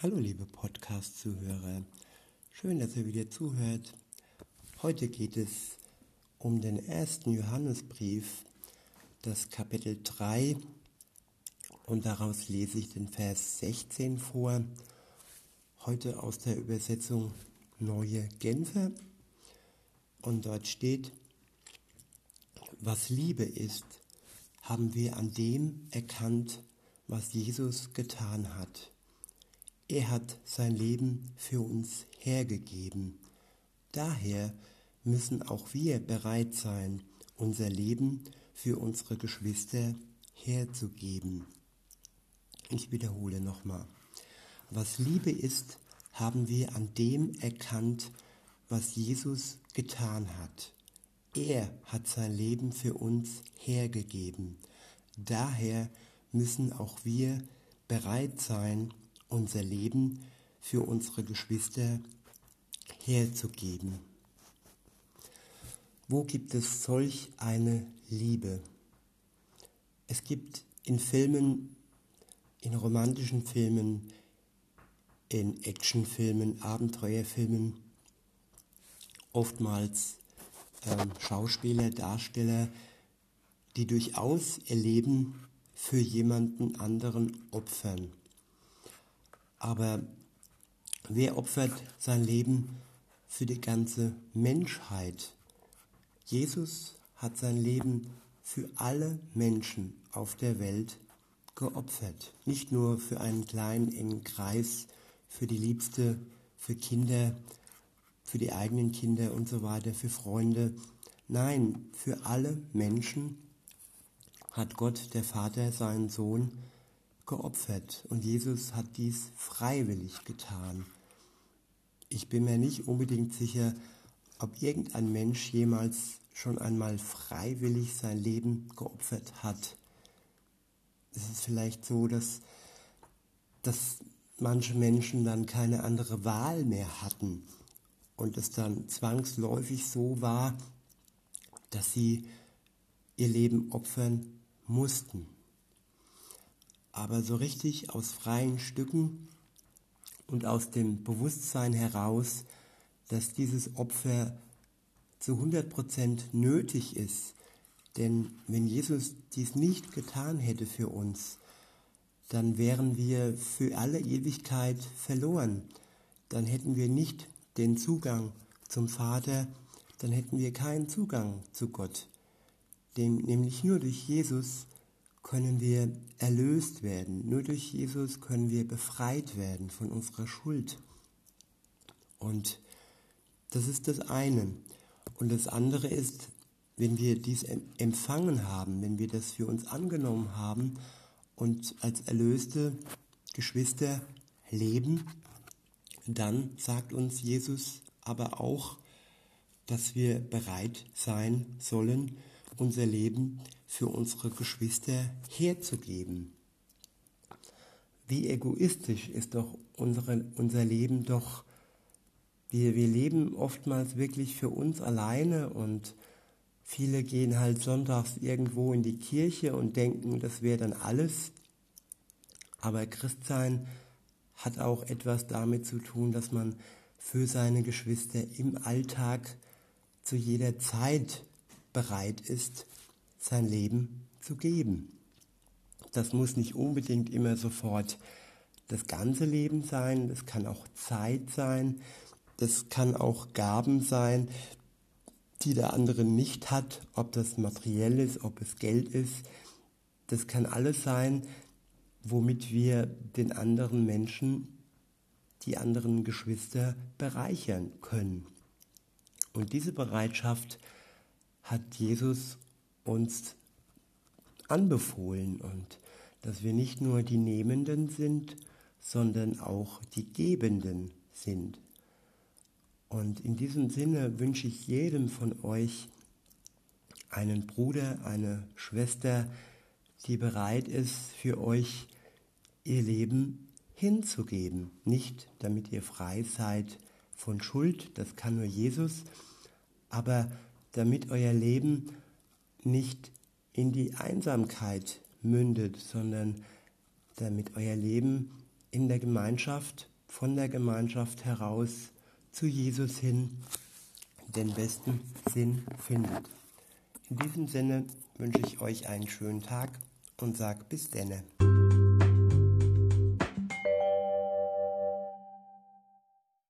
Hallo liebe Podcast-Zuhörer, schön, dass ihr wieder zuhört. Heute geht es um den ersten Johannesbrief, das Kapitel 3 und daraus lese ich den Vers 16 vor. Heute aus der Übersetzung Neue Genfer und dort steht, was Liebe ist, haben wir an dem erkannt, was Jesus getan hat. Er hat sein Leben für uns hergegeben. Daher müssen auch wir bereit sein, unser Leben für unsere Geschwister herzugeben. Ich wiederhole nochmal. Was Liebe ist, haben wir an dem erkannt, was Jesus getan hat. Er hat sein Leben für uns hergegeben. Daher müssen auch wir bereit sein, unser Leben für unsere Geschwister herzugeben. Wo gibt es solch eine Liebe? Es gibt in Filmen, in romantischen Filmen, in Actionfilmen, Abenteuerfilmen oftmals ähm, Schauspieler, Darsteller, die durchaus ihr Leben für jemanden anderen opfern. Aber wer opfert sein Leben für die ganze Menschheit? Jesus hat sein Leben für alle Menschen auf der Welt geopfert. Nicht nur für einen kleinen, engen Kreis, für die Liebste, für Kinder, für die eigenen Kinder und so weiter, für Freunde. Nein, für alle Menschen hat Gott, der Vater, seinen Sohn geopfert und Jesus hat dies freiwillig getan. Ich bin mir nicht unbedingt sicher, ob irgendein Mensch jemals schon einmal freiwillig sein Leben geopfert hat. Es ist vielleicht so, dass, dass manche Menschen dann keine andere Wahl mehr hatten und es dann zwangsläufig so war, dass sie ihr Leben opfern mussten aber so richtig aus freien Stücken und aus dem Bewusstsein heraus, dass dieses Opfer zu 100% nötig ist. Denn wenn Jesus dies nicht getan hätte für uns, dann wären wir für alle Ewigkeit verloren. Dann hätten wir nicht den Zugang zum Vater, dann hätten wir keinen Zugang zu Gott. Dem, nämlich nur durch Jesus können wir erlöst werden. Nur durch Jesus können wir befreit werden von unserer Schuld. Und das ist das eine. Und das andere ist, wenn wir dies empfangen haben, wenn wir das für uns angenommen haben und als erlöste Geschwister leben, dann sagt uns Jesus aber auch, dass wir bereit sein sollen, unser Leben für unsere Geschwister herzugeben. Wie egoistisch ist doch unsere, unser Leben doch. Wir, wir leben oftmals wirklich für uns alleine und viele gehen halt sonntags irgendwo in die Kirche und denken, das wäre dann alles. Aber Christsein hat auch etwas damit zu tun, dass man für seine Geschwister im Alltag zu jeder Zeit bereit ist, sein Leben zu geben. Das muss nicht unbedingt immer sofort das ganze Leben sein, das kann auch Zeit sein, das kann auch Gaben sein, die der andere nicht hat, ob das materiell ist, ob es Geld ist. Das kann alles sein, womit wir den anderen Menschen, die anderen Geschwister bereichern können. Und diese Bereitschaft hat Jesus uns anbefohlen und dass wir nicht nur die Nehmenden sind, sondern auch die Gebenden sind. Und in diesem Sinne wünsche ich jedem von euch einen Bruder, eine Schwester, die bereit ist, für euch ihr Leben hinzugeben. Nicht damit ihr frei seid von Schuld, das kann nur Jesus, aber damit euer Leben nicht in die Einsamkeit mündet, sondern damit euer Leben in der Gemeinschaft, von der Gemeinschaft heraus zu Jesus hin den besten Sinn findet. In diesem Sinne wünsche ich euch einen schönen Tag und sage bis denne.